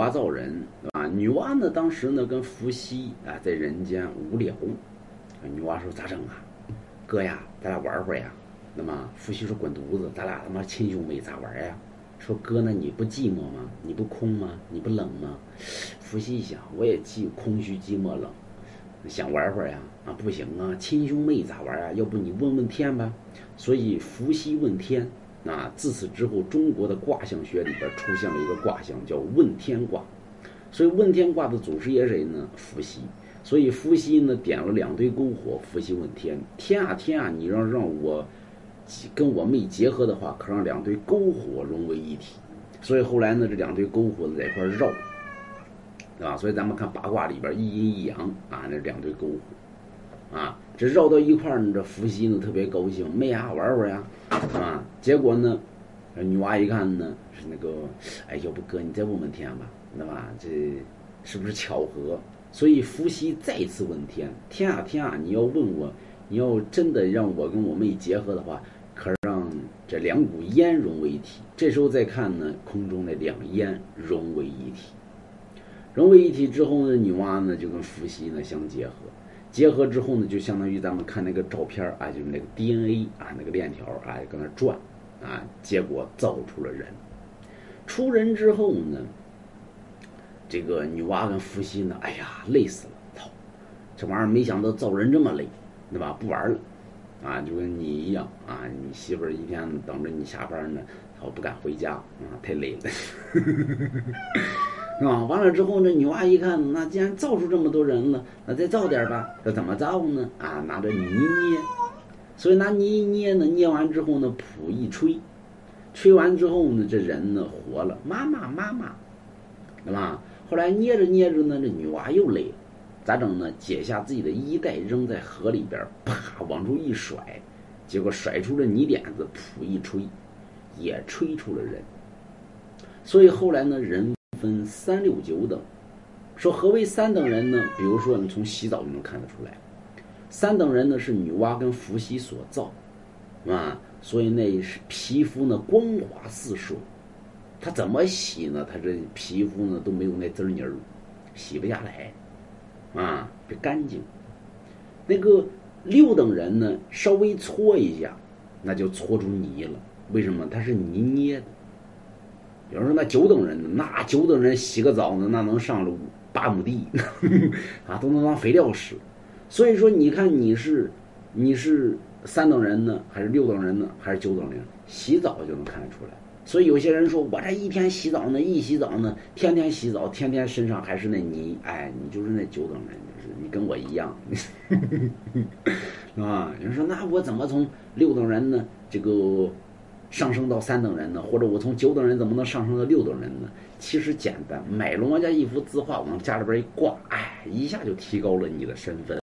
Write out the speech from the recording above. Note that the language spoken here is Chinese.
娲造人，对吧？女娲呢，当时呢跟伏羲啊在人间无聊，女娲说咋整啊？哥呀，咱俩玩会儿呀。那么伏羲说滚犊子，咱俩他妈亲兄妹咋玩呀？说哥呢，你不寂寞吗？你不空吗？你不冷吗？伏羲一想，我也寂空虚寂寞冷，想玩会儿呀。啊，不行啊，亲兄妹咋玩啊？要不你问问天吧。所以伏羲问天。啊，自此之后，中国的卦象学里边出现了一个卦象，叫问天卦。所以问天卦的祖师爷谁呢？伏羲。所以伏羲呢点了两堆篝火，伏羲问天：天啊天啊，你让让我跟我妹结合的话，可让两堆篝火融为一体。所以后来呢，这两堆篝火在一块绕，对吧？所以咱们看八卦里边一阴一阳啊，那两堆篝火啊。这绕到一块儿呢，这伏羲呢特别高兴，妹啊玩会儿呀，啊，结果呢，女娲一看呢是那个，哎，要不哥你再问问天吧，对吧？这是不是巧合？所以伏羲再次问天：天啊天啊，你要问我，你要真的让我跟我妹结合的话，可让这两股烟融为一体。这时候再看呢，空中的两烟融为一体，融为一体之后呢，女娲呢就跟伏羲呢相结合。结合之后呢，就相当于咱们看那个照片啊，就是那个 DNA 啊，那个链条啊，搁那转啊，结果造出了人。出人之后呢，这个女娲跟伏羲呢，哎呀，累死了，操，这玩意儿没想到造人这么累，对吧？不玩了，啊，就跟你一样啊，你媳妇儿一天等着你下班呢，我不敢回家啊，太累了。啊，完了之后呢，女娲一看，那既然造出这么多人了，那再造点吧。这怎么造呢？啊，拿着泥捏，所以拿泥捏呢，捏完之后呢，谱一吹，吹完之后呢，这人呢活了，妈妈妈妈，对吧？后来捏着捏着呢，这女娲又累了，咋整呢？解下自己的衣带扔在河里边，啪往出一甩，结果甩出了泥点子，谱一吹，也吹出了人。所以后来呢，人。分三六九等，说何为三等人呢？比如说，你从洗澡就能看得出来，三等人呢是女娲跟伏羲所造，啊，所以那是皮肤呢光滑似水，他怎么洗呢？他这皮肤呢都没有那滋泥儿，洗不下来，啊，不干净。那个六等人呢，稍微搓一下，那就搓出泥了。为什么？他是泥捏的。有人说那九等人呢？那九等人洗个澡呢，那能上了八亩地，啊，都能当肥料使。所以说，你看你是你是三等人呢，还是六等人呢，还是九等人？洗澡就能看得出来。所以有些人说我这一天洗澡呢，一洗澡呢，天天洗澡，天天身上还是那泥，哎，你就是那九等人，就是你跟我一样，是 吧？有人说那我怎么从六等人呢？这个。上升到三等人呢，或者我从九等人怎么能上升到六等人呢？其实简单，买龙王家一幅字画，往家里边一挂，哎，一下就提高了你的身份。